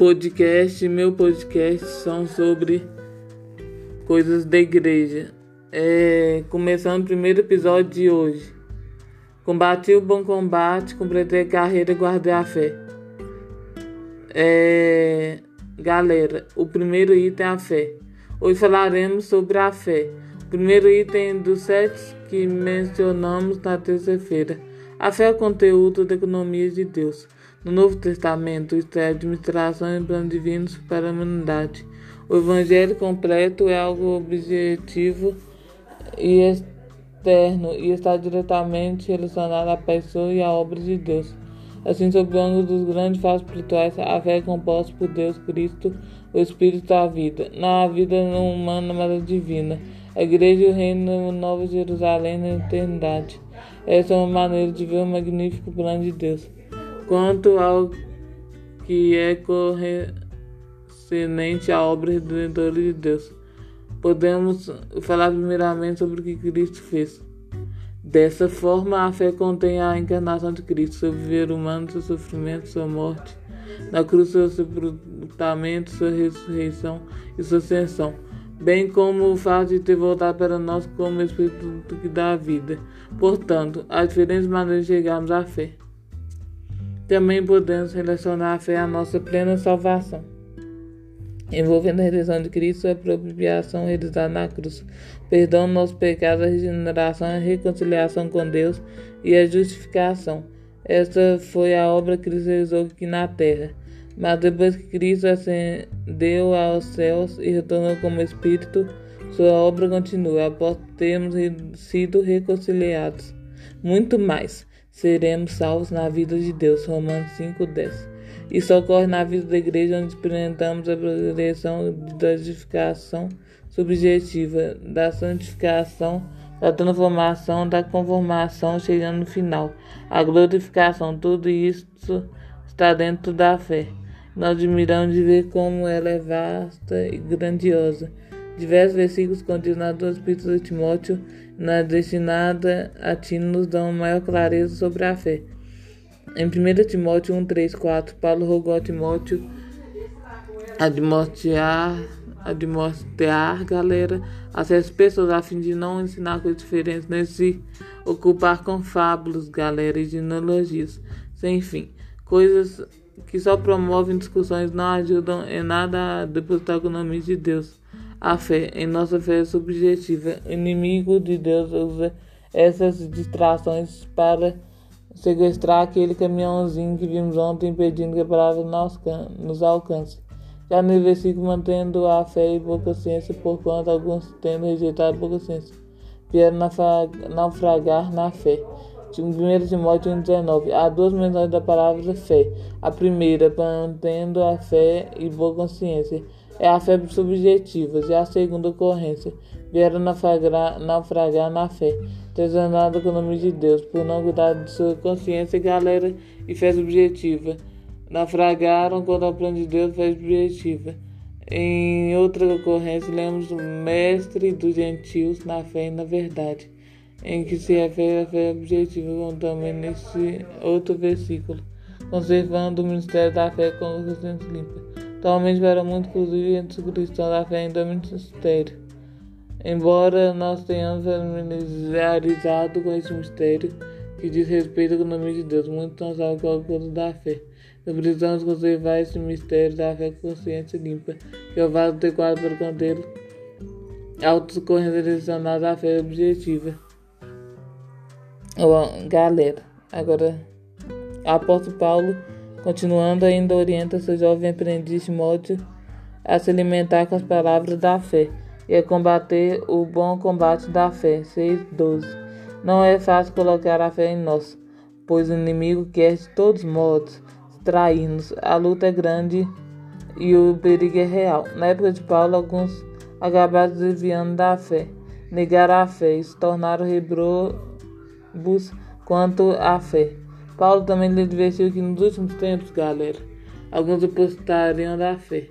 podcast, meu podcast são sobre coisas da igreja. É, começando o primeiro episódio de hoje. Combati o bom combate, completei a carreira e guardei a fé. É, galera, o primeiro item é a fé. Hoje falaremos sobre a fé. O primeiro item dos sete que mencionamos na terça-feira. A fé é o conteúdo da economia de Deus. No Novo Testamento, isto é, administração e plano divinos para a humanidade. O Evangelho completo é algo objetivo e externo e está diretamente relacionado à pessoa e à obra de Deus. Assim, sob o ângulo dos grandes fatos espirituais, a fé é composta por Deus, Cristo, o Espírito da vida. Não há vida humana, mas a divina. A igreja e o reino Nova Jerusalém na eternidade. Essa é uma maneira de ver o magnífico plano de Deus. Quanto ao que é correspondente à obra redentora de Deus, podemos falar primeiramente sobre o que Cristo fez. Dessa forma, a fé contém a encarnação de Cristo, seu viver humano, seu sofrimento, sua morte, na cruz, seu sepultamento, sua ressurreição e sua ascensão, bem como o fato de ter voltado para nós como Espírito que dá a vida. Portanto, há diferentes maneiras de chegarmos à fé. Também podemos relacionar a fé à nossa plena salvação, envolvendo a redenção de Cristo, a apropriação realizada na cruz, perdão dos nossos pecados, a regeneração, a reconciliação com Deus e a justificação. Esta foi a obra que Cristo realizou aqui na terra. Mas depois que Cristo ascendeu aos céus e retornou como Espírito, sua obra continua após termos sido reconciliados. Muito mais seremos salvos na vida de Deus. Romanos 5,10. Isso ocorre na vida da igreja, onde experimentamos a progressão da edificação subjetiva, da santificação, da transformação, da conformação, chegando no final, a glorificação. Tudo isso está dentro da fé. Nós admiramos de ver como ela é vasta e grandiosa. Diversos versículos nas duas epístolas de Timóteo na destinada a ti nos dão maior clareza sobre a fé. Em 1 Timóteo 1, 3, 4, Paulo rogou a Timóteo admotear, admotear galera, essas pessoas a fim de não ensinar coisas diferentes, nem se ocupar com fábulas, galera, e genealogias, sem fim. Coisas que só promovem discussões não ajudam em nada a depositar a economia de Deus. A fé em nossa fé subjetiva. Inimigo de Deus usa essas distrações para sequestrar aquele caminhãozinho que vimos ontem, impedindo que a palavra nos alcance. Já no versículo, mantendo a fé e boa consciência, porquanto alguns tendo rejeitado boa consciência, vieram naufragar na fé. 1 Timóteo 1,19 Há duas menções da palavra fé. A primeira, mantendo a fé e boa consciência é a fé subjetiva, e a segunda ocorrência vieram naufragar, naufragar na fé, tesourando com o nome de Deus, por não cuidar de sua consciência, galera, e fé subjetiva. Naufragaram contra o plano de Deus, fé subjetiva. Em outra ocorrência, lemos o mestre dos gentios na fé e na verdade, em que se refere à fé objetiva, como também nesse outro versículo, conservando o ministério da fé com consciência limpa. Atualmente para muito, inclusive entre os cristãos da fé ainda muito mistério. Embora nós tenhamos familiarizado com esse mistério que diz respeito à economia de Deus, muitos não sabem qual é o da fé. Nós precisamos conservar esse mistério da fé com consciência limpa, que é o vaso adequado para conter altas correntes direcionadas à fé objetiva. Oh, galera, agora, apóstolo Paulo Continuando, ainda orienta seu jovem aprendiz Timóteo a se alimentar com as palavras da fé e a combater o bom combate da fé. 6.12 Não é fácil colocar a fé em nós, pois o inimigo quer de todos modos trair-nos. A luta é grande e o perigo é real. Na época de Paulo, alguns acabaram desviando da fé, negaram a fé e se tornaram rebrobos quanto à fé. Paulo também lhe advertiu que nos últimos tempos, galera, alguns apostariam da fé.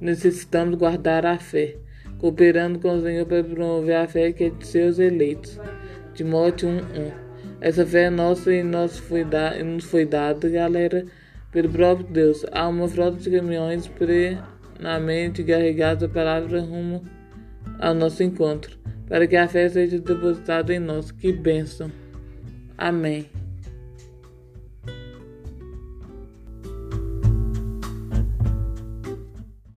Necessitamos guardar a fé, cooperando com o Senhor para promover a fé que é de seus eleitos. Timóteo 1:1. Essa fé é nossa e nos foi, da, nos foi dada, galera, pelo próprio Deus. Há uma frota de caminhões plenamente carregados da palavra rumo ao nosso encontro, para que a fé seja depositada em nós. Que bênção! Amém.